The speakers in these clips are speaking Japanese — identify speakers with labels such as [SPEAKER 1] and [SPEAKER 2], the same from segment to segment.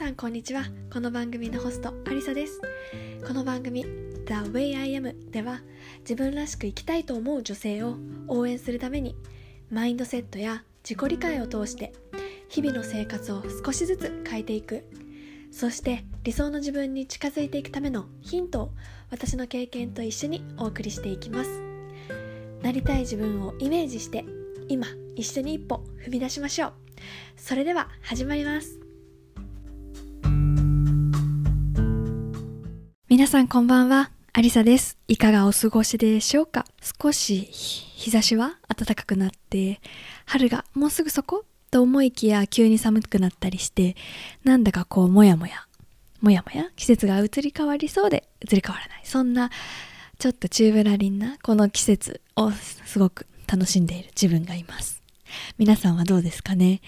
[SPEAKER 1] さんこんにちは。この番組のホストアリサです。この番組 The Way I Am では自分らしく生きたいと思う女性を応援するためにマインドセットや自己理解を通して日々の生活を少しずつ変えていく。そして理想の自分に近づいていくためのヒントを私の経験と一緒にお送りしていきます。なりたい自分をイメージして今一緒に一歩踏み出しましょう。それでは始まります。皆さんこんばんは。アリサです。いかがお過ごしでしょうか？少し日差しは暖かくなって春がもうすぐそこと思いきや急に寒くなったりしてなんだかこうもやもやもやもや季節が移り変わりそうで移り変わらない。そんなちょっとチューブラリンなこの季節をすごく楽しんでいる自分がいます。皆さんはどうですかね？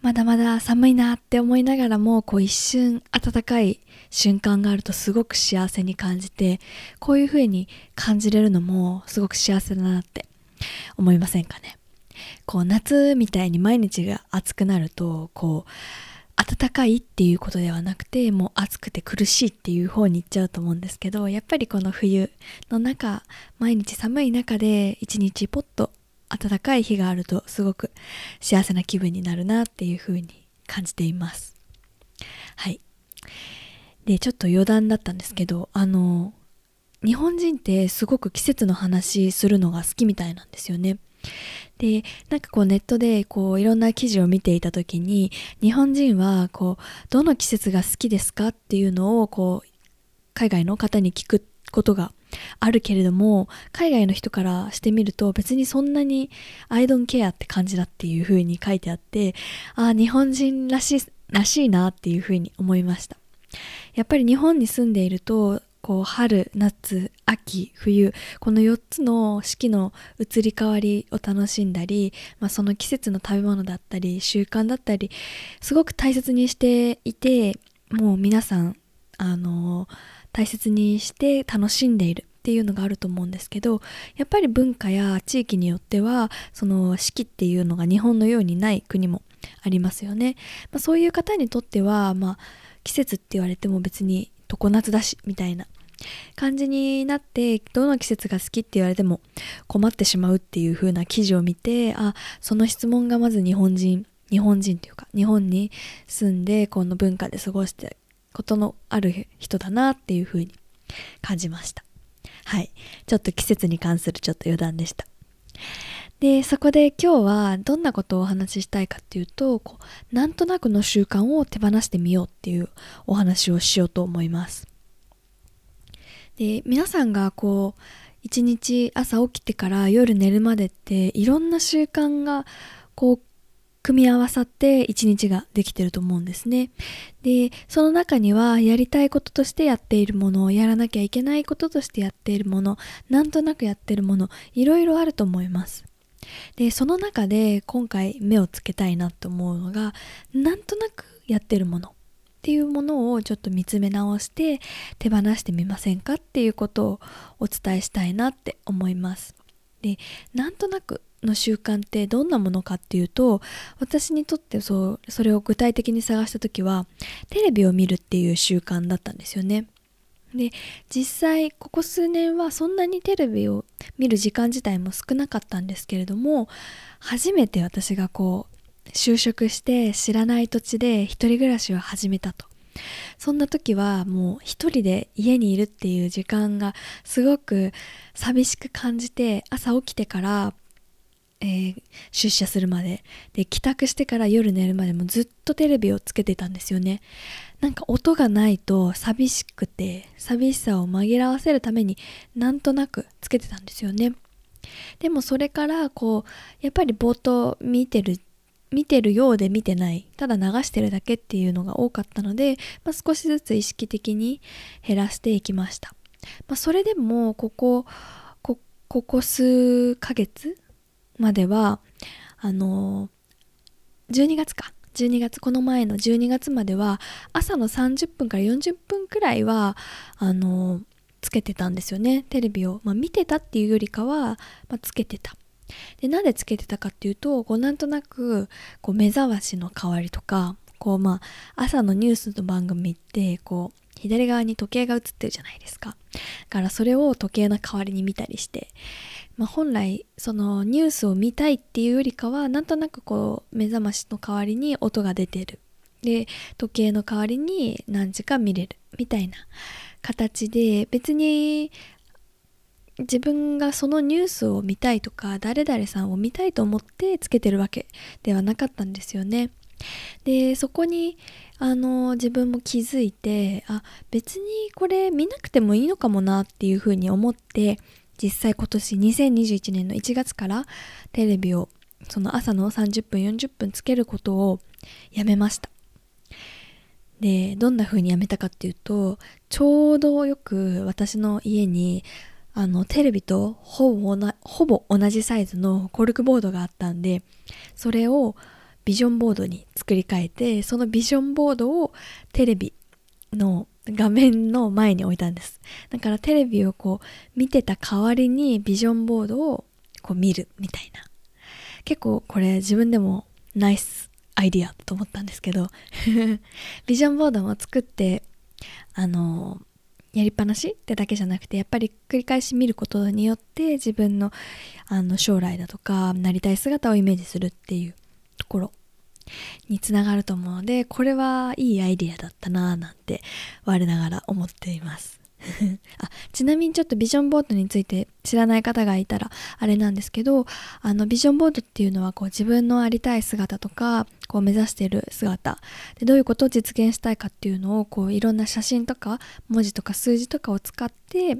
[SPEAKER 1] まだまだ寒いなって思いながらもこう一瞬暖かい瞬間があるとすごく幸せに感じてこういう風に感じれるのもすごく幸せだなって思いませんかね？こう夏みたいに毎日が暑くなるとこう暖かいっていうことではなくてもう暑くて苦しいっていう方に行っちゃうと思うんですけどやっぱりこの冬の中毎日寒い中で一日ポッと暖かい日があるとすごく幸せな気分になるなっていう風に感じています。はい。でちょっと余談だったんですけどあの日本人ってすごく季節の話するのが好きみたいなんですよね。でなんかこうネットでこういろんな記事を見ていた時に日本人はこうどの季節が好きですかっていうのをこう海外の方に聞くことがあるけれども海外の人からしてみると別にそんなに I don't care って感じだっていう風に書いてあってああ日本人らしいらしいなっていう風に思いました。やっぱり日本に住んでいるとこう春夏秋冬この4つの四季の移り変わりを楽しんだり、まあ、その季節の食べ物だったり習慣だったりすごく大切にしていてもう皆さんあの大切にして楽しんでいるっていうのがあると思うんですけどやっぱり文化や地域によってはその四季っていうのが日本のようにない国もありますよね、まあ、そういう方にとっては、まあ、季節って言われても別に常夏だしみたいな感じになってどの季節が好きって言われても困ってしまうっていう風な記事を見てあその質問がまず日本人日本人というか日本に住んでこの文化で過ごしてことのある人だなっていう風に感じました。はい。ちょっと季節に関するちょっと余談でした。でそこで今日はどんなことをお話ししたいかっていうとこうなんとなくの習慣を手放してみようっていうお話をしようと思います。で皆さんがこう一日朝起きてから夜寝るまでっていろんな習慣がこう組み合わさって一日ができてると思うんですね。で、その中にはやりたいこととしてやっているもの、やらなきゃいけないこととしてやっているもの、なんとなくやってるもの、いろいろあると思います。で、その中で今回目をつけたいなと思うのが、なんとなくやってるものっていうものをちょっと見つめ直して手放してみませんかっていうことをお伝えしたいなって思います。で、なんとなくの習慣ってどんなものかっていうと私にとってそうそれを具体的に探した時はテレビを見るっていう習慣だったんですよね。で実際ここ数年はそんなにテレビを見る時間自体も少なかったんですけれども初めて私がこう就職して知らない土地で一人暮らしを始めたとそんな時はもう一人で家にいるっていう時間がすごく寂しく感じて朝起きてからえー、出社するまで。で帰宅してから夜寝るまでもずっとテレビをつけてたんですよね。なんか音がないと寂しくて寂しさを紛らわせるためになんとなくつけてたんですよね。でもそれからこうやっぱり冒頭見てる見てるようで見てないただ流してるだけっていうのが多かったので、まあ、少しずつ意識的に減らしていきました、まあ、それでもここここ数ヶ月まではあの12月か。12月この前の12月までは朝の30分から40分くらいはあのつけてたんですよね。テレビを、まあ、見てたっていうよりかは、まあ、つけてた。でなんでつけてたかっていうとこうなんとなくこう目覚ましの代わりとかこうまあ朝のニュースの番組ってこう左側に時計が映ってるじゃないですか。だからそれを時計の代わりに見たりして、まあ、本来そのニュースを見たいっていうよりかはなんとなくこう目覚ましの代わりに音が出てる。で時計の代わりに何時か見れるみたいな形で別に自分がそのニュースを見たいとか誰々さんを見たいと思ってつけてるわけではなかったんですよね。でそこにあの自分も気づいてあ別にこれ見なくてもいいのかもなっていうふうに思って実際今年2021年の1月からテレビをその朝の30分40分つけることをやめました。でどんな風にやめたかっていうとちょうどよく私の家にあのテレビとほぼほぼ同じサイズのコルクボードがあったんでそれをビジョンボードに作り変えてそのビジョンボードをテレビの画面の前に置いたんです。だからテレビをこう見てた代わりにビジョンボードをこう見るみたいな。結構これ自分でもナイスアイディアと思ったんですけど。ビジョンボードも作ってあのやりっぱなしってだけじゃなくてやっぱり繰り返し見ることによって自分のあの将来だとかなりたい姿をイメージするっていうところ。につながると思うのでこれはいいアイディアだったなぁなんて我ながら思っています あちなみにちょっとビジョンボードについて知らない方がいたらあれなんですけどあのビジョンボードっていうのはこう自分のありたい姿とかこう目指している姿でどういうことを実現したいかっていうのをこういろんな写真とか文字とか数字とかを使って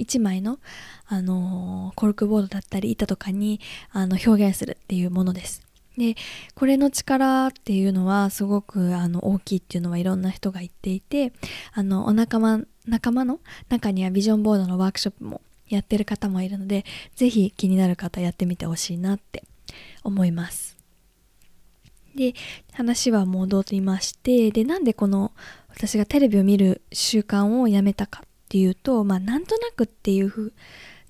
[SPEAKER 1] 1枚の、あのー、コルクボードだったり板とかにあの表現するっていうものです。でこれの力っていうのはすごくあの大きいっていうのはいろんな人が言っていてあのお仲間仲間の中にはビジョンボードのワークショップもやってる方もいるので是非気になる方やってみてほしいなって思います。で話は戻りましてでなんでこの私がテレビを見る習慣をやめたかっていうとまあなんとなくっていうふう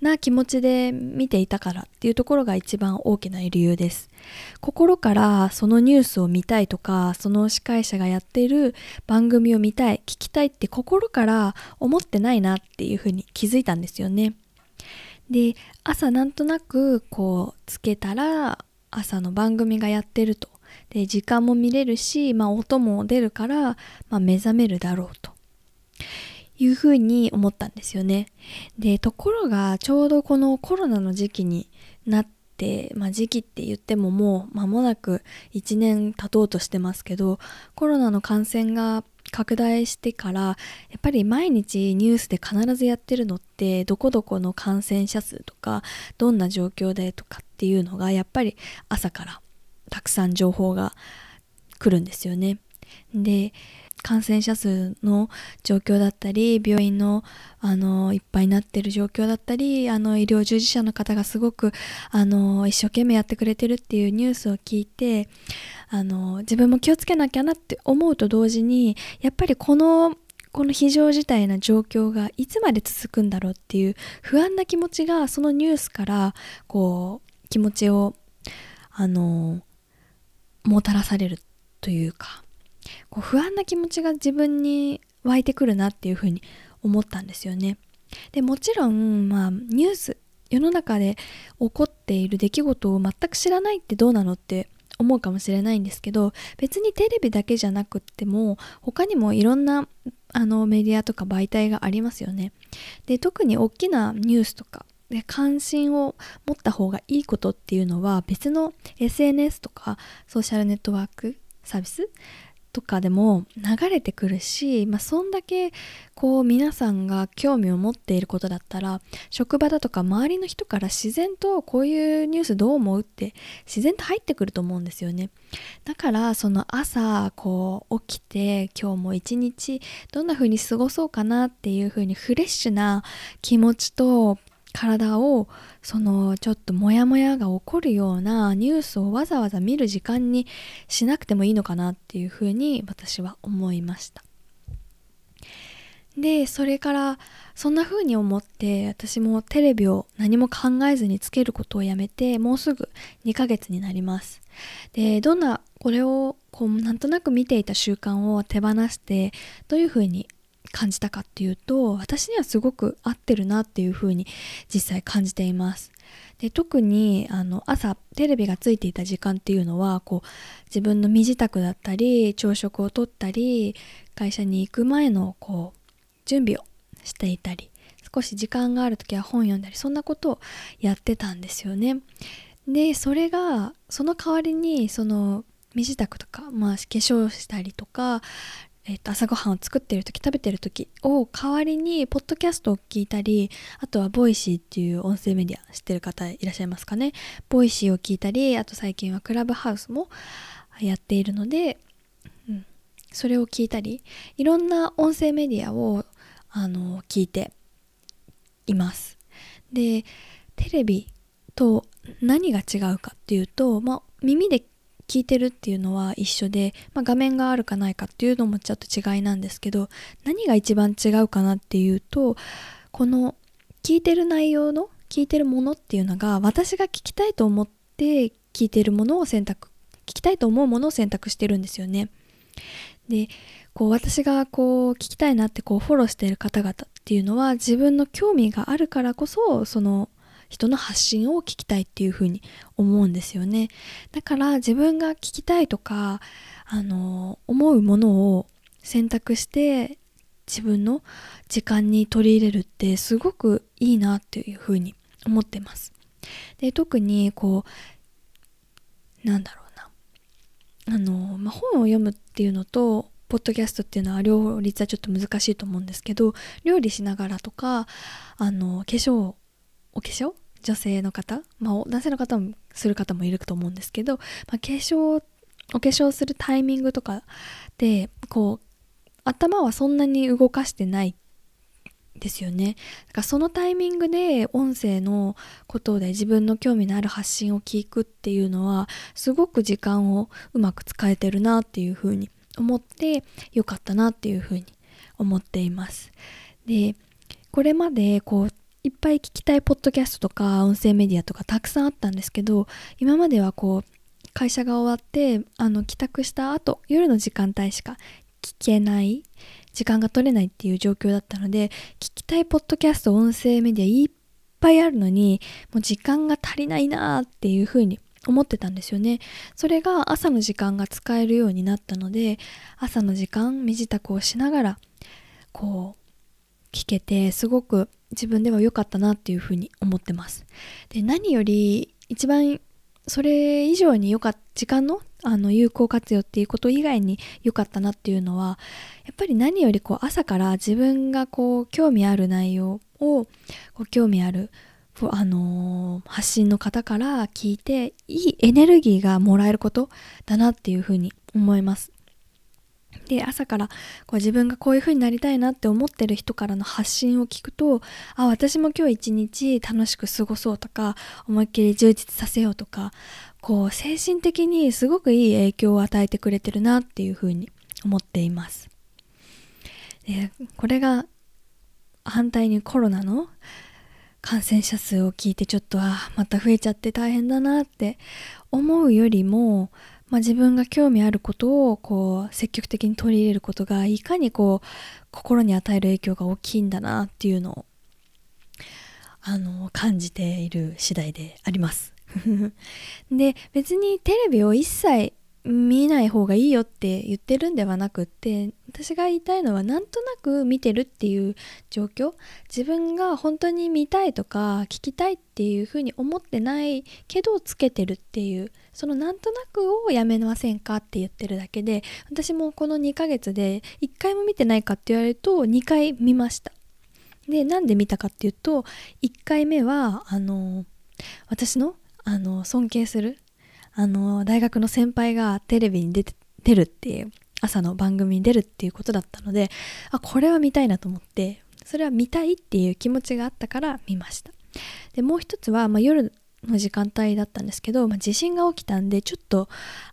[SPEAKER 1] な気持ちで見ていたからっていうところが一番大きな理由です。心からそのニュースを見たいとか、その司会者がやっている番組を見たい、聞きたいって心から思ってないなっていうふうに気づいたんですよね。で、朝なんとなくこうつけたら朝の番組がやってると。で、時間も見れるし、まあ音も出るから、まあ目覚めるだろうと。いうふうに思ったんですよね。で、ところがちょうどこのコロナの時期になって、まあ時期って言ってももう間もなく1年経とうとしてますけど、コロナの感染が拡大してからやっぱり毎日ニュースで必ずやってるのってどこどこの感染者数とかどんな状況でとかっていうのがやっぱり朝からたくさん情報が来るんですよね。で感染者数の状況だったり病院のあのいっぱいになってる状況だったりあの医療従事者の方がすごくあの一生懸命やってくれてるっていうニュースを聞いてあの自分も気をつけなきゃなって思うと同時にやっぱりこのこの非常事態な状況がいつまで続くんだろうっていう不安な気持ちがそのニュースからこう気持ちをあのもたらされるというか。こう不安な気持ちが自分に湧いてくるなっていうふうに思ったんですよね。でもちろん、まあ、ニュース世の中で起こっている出来事を全く知らないってどうなのって思うかもしれないんですけど別にテレビだけじゃなくっても他にもいろんなあのメディアとか媒体がありますよね。で特に大きなニュースとかで関心を持った方がいいことっていうのは別の SNS とかソーシャルネットワークサービスとかでも流れてくるし、まあ、そんだけこう皆さんが興味を持っていることだったら職場だとか周りの人から自然とこういうニュースどう思うって自然と入ってくると思うんですよね。だからその朝こう起きて今日も一日どんな風に過ごそうかなっていう風にフレッシュな気持ちと体をそのちょっとモヤモヤが起こるようなニュースをわざわざ見る時間にしなくてもいいのかなっていうふうに私は思いました。でそれからそんな風に思って私もテレビを何も考えずにつけることをやめてもうすぐ2ヶ月になります。でどんなこれをこうなんとなく見ていた習慣を手放してどういうふうに感じたかっていうと私にはすごく合ってるなっていうふうに実際感じています。で特にあの朝テレビがついていた時間っていうのはこう自分の身支度だったり朝食をとったり会社に行く前のこう準備をしていたり少し時間がある時は本読んだりそんなことをやってたんですよね。でそれがその代わりにその身支度とか、まあ、化粧したりとかえー、と朝ごはんを作ってる時食べてる時を代わりにポッドキャストを聞いたりあとは Voicy っていう音声メディア知ってる方いらっしゃいますかね。 Voicy を聞いたりあと最近はクラブハウスもやっているので、うん、それを聞いたりいろんな音声メディアをあの聞いています。でテレビと何が違うかっていうと、まあ、耳で聞いてるっていうのは一緒で、まあ、画面があるかないかっていうのもちょっと違いなんですけど何が一番違うかなっていうとこの聞いてる内容の聞いてるものっていうのが私が聞きたいと思って聞いてるものを選択聞きたいと思うものを選択してるんですよね。でこう私がこう聞きたいなってこうフォローしてる方々っていうのは自分の興味があるからこそその人の発信を聞きたいっていうふうに思うんですよね。だから自分が聞きたいとかあの思うものを選択して自分の時間に取り入れるってすごくいいなっていうふうに思ってます。で特にこうなんだろうな。あの、まあ、本を読むっていうのとポッドキャストっていうのは両立はちょっと難しいと思うんですけど料理しながらとかあの化粧お化粧？女性の方、まあ、男性の方もする方もいると思うんですけど、まあ、化粧お化粧するタイミングとかでこう頭はそんなに動かしてないですよね。だからそのタイミングで音声のことで自分の興味のある発信を聞くっていうのはすごく時間をうまく使えてるなっていうふうに思ってよかったなっていうふうに思っています。でこれまでこういっぱい聞きたいポッドキャストとか音声メディアとかたくさんあったんですけど今まではこう会社が終わってあの帰宅した後夜の時間帯しか聞けない時間が取れないっていう状況だったので聞きたいポッドキャスト音声メディアいっぱいあるのにもう時間が足りないなっていうふうに思ってたんですよね。それが朝の時間が使えるようになったので朝の時間身支度をしながらこう聞けてすごく自分では良かったなっていうふうに思ってます。で何より一番それ以上に良かった時間のあの有効活用っていうこと以外に良かったなっていうのはやっぱり何よりこう朝から自分がこう興味ある内容をこう興味あるあのー、発信の方から聞いていいエネルギーがもらえることだなっていうふうに思います。で朝からこう自分がこういう風になりたいなって思ってる人からの発信を聞くとあ私も今日一日楽しく過ごそうとか思いっきり充実させようとかこう精神的にすごくいい影響を与えてくれてるなっていう風に思っています。でこれが反対にコロナの感染者数を聞いてちょっとあまた増えちゃって大変だなって思うよりもまあ、自分が興味あることをこう積極的に取り入れることがいかにこう心に与える影響が大きいんだなっていうのをあの感じている次第であります。で別にテレビを一切見ない方がいいよって言ってるんではなくって私が言いたいのはなんとなく見てるっていう状況自分が本当に見たいとか聞きたいっていうふうに思ってないけどつけてるっていうそのなんとなくをやめませんかって言ってるだけで私もこの2ヶ月で1回も見てないかって言われると2回見ました。でなんで見たかっていうと1回目はあの私のあの尊敬するあの大学の先輩がテレビに出て出るっていう朝の番組に出るっていうことだったのであこれは見たいなと思ってそれは見たいっていう気持ちがあったから見ました。でもう一つは、まあ、夜の時間帯だったんですけど、まあ、地震が起きたんでちょっと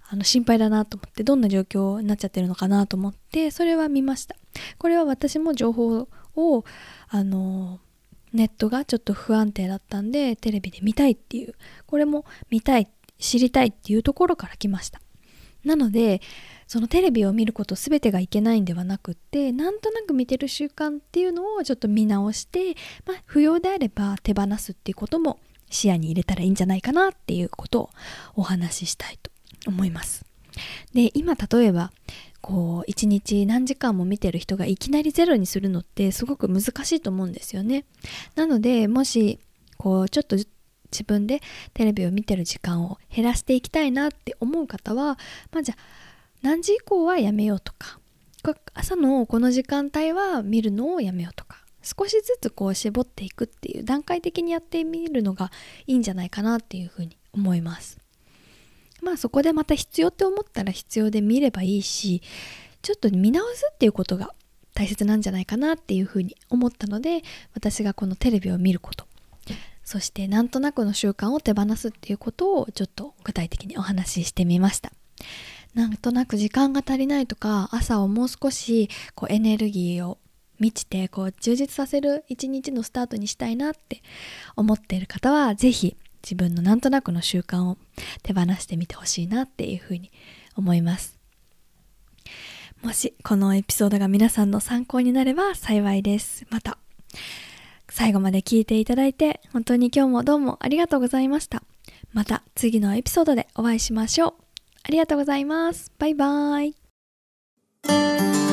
[SPEAKER 1] あの心配だなと思ってどんな状況になっちゃってるのかなと思ってそれは見ました。これは私も情報をあのネットがちょっと不安定だったんでテレビで見たいっていうこれも見たい知りたいっていうところから来ました。なのでそのテレビを見ること全てがいけないんではなくってなんとなく見てる習慣っていうのをちょっと見直して、まあ、不要であれば手放すっていうことも視野に入れたらいいんじゃないかなっていうことをお話ししたいと思います。で今例えばこう一日何時間も見てる人がいきなりゼロにするのってすごく難しいと思うんですよね。なのでもしこうちょっと自分でテレビを見てる時間を減らしていきたいなって思う方はまあじゃあ何時以降はやめようとか朝のこの時間帯は見るのをやめようとか少しずつこう絞っていくっていう段階的にやってみるのがいいんじゃないかなっていうふうに思います。まあそこでまた必要って思ったら必要で見ればいいしちょっと見直すっていうことが大切なんじゃないかなっていうふうに思ったので私がこのテレビを見ること。そしてなんとなくの習慣を手放すっていうことをちょっと具体的にお話ししてみました。なんとなく時間が足りないとか朝をもう少しこうエネルギーを満ちてこう充実させる一日のスタートにしたいなって思っている方は是非自分のなんとなくの習慣を手放してみてほしいなっていうふうに思いますもしこのエピソードが皆さんの参考になれば幸いですまた最後まで聞いていただいて本当に今日もどうもありがとうございましたまた次のエピソードでお会いしましょうありがとうございます。バイバーイ。